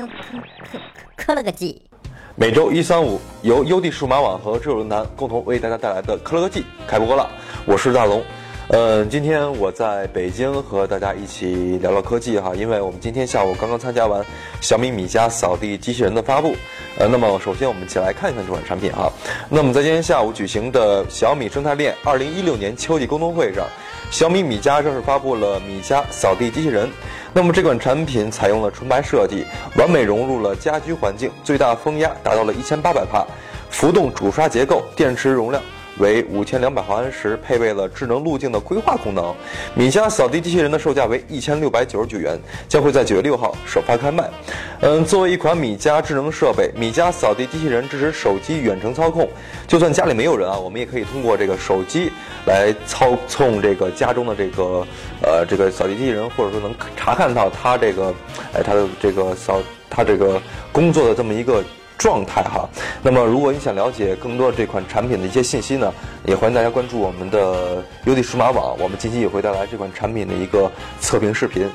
磕磕磕了个叽。每周一、三、五，由优地数码网和知友论坛共同为大家带来的科科技开播了。我是大龙，嗯，今天我在北京和大家一起聊聊科技哈，因为我们今天下午刚刚参加完小米米家扫地机器人的发布。呃，那么首先我们一起来看一看这款产品哈。那么在今天下午举行的小米生态链二零一六年秋季沟通会上，小米米家正式发布了米家扫地机器人。那么这款产品采用了纯白设计，完美融入了家居环境，最大风压达到了一千八百帕，浮动主刷结构，电池容量。为五千两百毫安时，配备了智能路径的规划功能。米家扫地机器人的售价为一千六百九十九元，将会在九月六号首发开卖。嗯，作为一款米家智能设备，米家扫地机器人支持手机远程操控。就算家里没有人啊，我们也可以通过这个手机来操控这个家中的这个呃这个扫地机器人，或者说能查看到它这个哎它的这个扫它这个工作的这么一个。状态哈，那么如果你想了解更多这款产品的一些信息呢，也欢迎大家关注我们的优地数码网，我们近期也会带来这款产品的一个测评视频。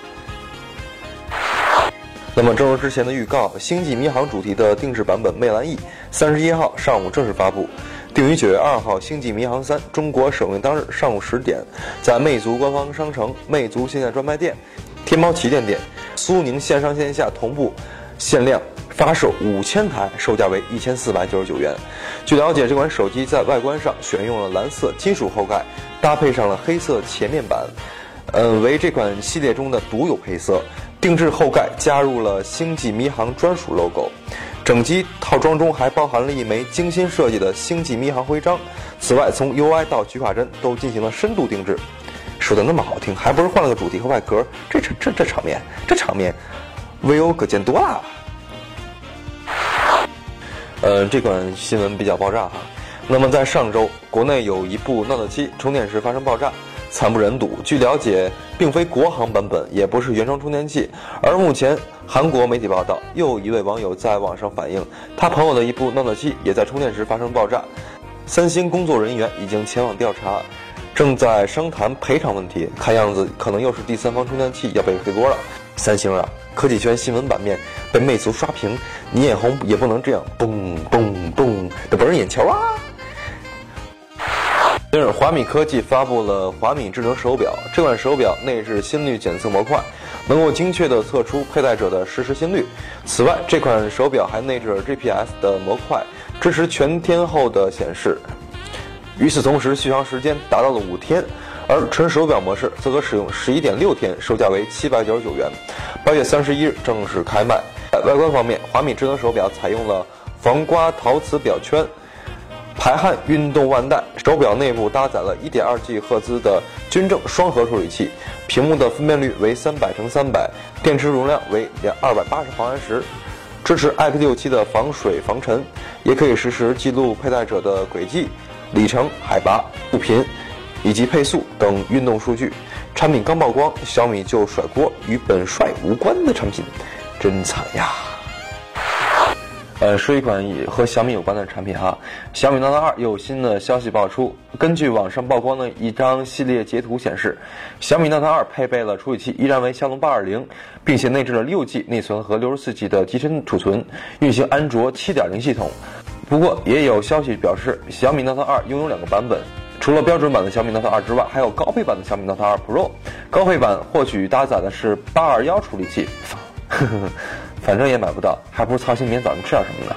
那么正如之前的预告，星际迷航主题的定制版本魅蓝 E 三十一号上午正式发布，定于九月二号星际迷航三中国首映当日上午十点，在魅族官方商城、魅族线下专卖店、天猫旗舰店、苏宁线上线下同步限量。发售五千台，售价为一千四百九十九元。据了解，这款手机在外观上选用了蓝色金属后盖，搭配上了黑色前面板，呃，为这款系列中的独有配色。定制后盖加入了星际迷航专属 logo。整机套装中还包含了一枚精心设计的星际迷航徽章。此外，从 UI 到菊花针都进行了深度定制。说的那么好听，还不是换了个主题和外壳？这这这这场面，这场面，vivo 可见多了。呃，这款新闻比较爆炸哈。那么在上周，国内有一部 Note 7充电时发生爆炸，惨不忍睹。据了解，并非国行版本，也不是原装充电器。而目前，韩国媒体报道，又一位网友在网上反映，他朋友的一部 Note 7也在充电时发生爆炸。三星工作人员已经前往调查，正在商谈赔偿问题。看样子，可能又是第三方充电器要被黑锅了。三星啊，科技圈新闻版面被魅族刷屏，你眼红也不能这样，嘣嘣嘣的博人眼球啊！近日，华米科技发布了华米智能手表，这款手表内置心率检测模块，能够精确地测出佩戴者的实时心率。此外，这款手表还内置了 GPS 的模块，支持全天候的显示。与此同时，续航时间达到了五天。而纯手表模式则可使用十一点六天，售价为七百九十九元。八月三十一日正式开卖。在外观方面，华米智能手表采用了防刮陶瓷表圈、排汗运动腕带。手表内部搭载了一点二 G 赫兹的均正双核处理器，屏幕的分辨率为三百乘三百，电池容量为两二百八十毫安时，支持 IP67 的防水防尘，也可以实时记录佩戴者的轨迹、里程、海拔、步频。以及配速等运动数据，产品刚曝光，小米就甩锅，与本帅无关的产品，真惨呀！呃，说一款和小米有关的产品哈，小米 Note 2有新的消息爆出。根据网上曝光的一张系列截图显示，小米 Note 2配备了处理器依然为骁龙八二零，并且内置了六 G 内存和六十四 G 的机身储存，运行安卓七点零系统。不过，也有消息表示，小米 Note 2拥有两个版本。除了标准版的小米 Note 2之外，还有高配版的小米 Note 2 Pro。高配版或许搭载的是821处理器，呵 呵反正也买不到，还不如操心明天早上吃点什么呢。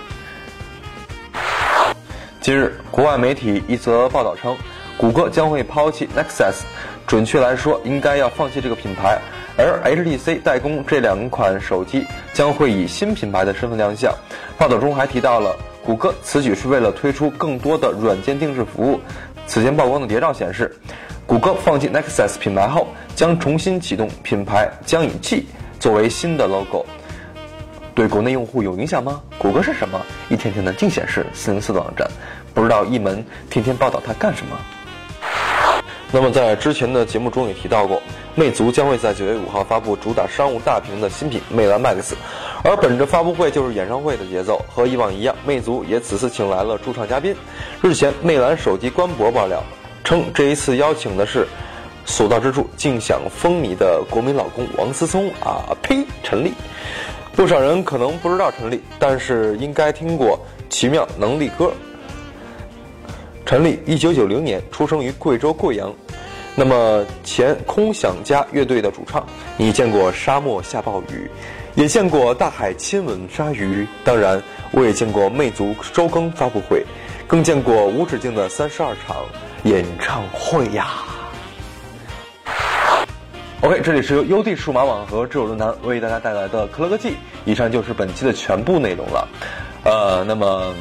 近日，国外媒体一则报道称，谷歌将会抛弃 Nexus，准确来说，应该要放弃这个品牌，而 HTC 代工这两款手机将会以新品牌的身份亮相。报道中还提到了，谷歌此举是为了推出更多的软件定制服务。此前曝光的谍照显示，谷歌放弃 Nexus 品牌后，将重新启动品牌，将以 G 作为新的 logo。对国内用户有影响吗？谷歌是什么？一天天的净显示四零四的网站，不知道一门天天报道它干什么。那么在之前的节目中也提到过，魅族将会在九月五号发布主打商务大屏的新品魅蓝 Max。而本着发布会就是演唱会的节奏，和以往一样，魅族也此次请来了驻唱嘉宾。日前，魅蓝手机官博爆料称，这一次邀请的是所到之处尽享风靡的国民老公王思聪啊呸，陈立。不少人可能不知道陈立，但是应该听过《奇妙能力歌》。陈立一九九零年出生于贵州贵阳，那么前空想家乐队的主唱。你见过沙漠下暴雨，也见过大海亲吻鲨鱼，当然我也见过魅族周更发布会，更见过无止境的三十二场演唱会呀。OK，这里是由优地数码网和智友论坛为大家带来的科乐科技。以上就是本期的全部内容了。呃，那么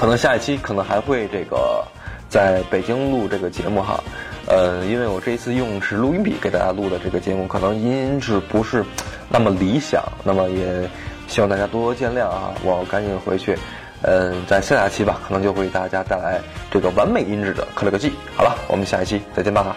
可能下一期可能还会这个在北京录这个节目哈。呃，因为我这一次用是录音笔给大家录的这个节目，可能音质不是那么理想，那么也希望大家多多见谅啊。我赶紧回去，嗯，在下下期吧，可能就会给大家带来这个完美音质的科乐科技。好了，我们下一期再见吧。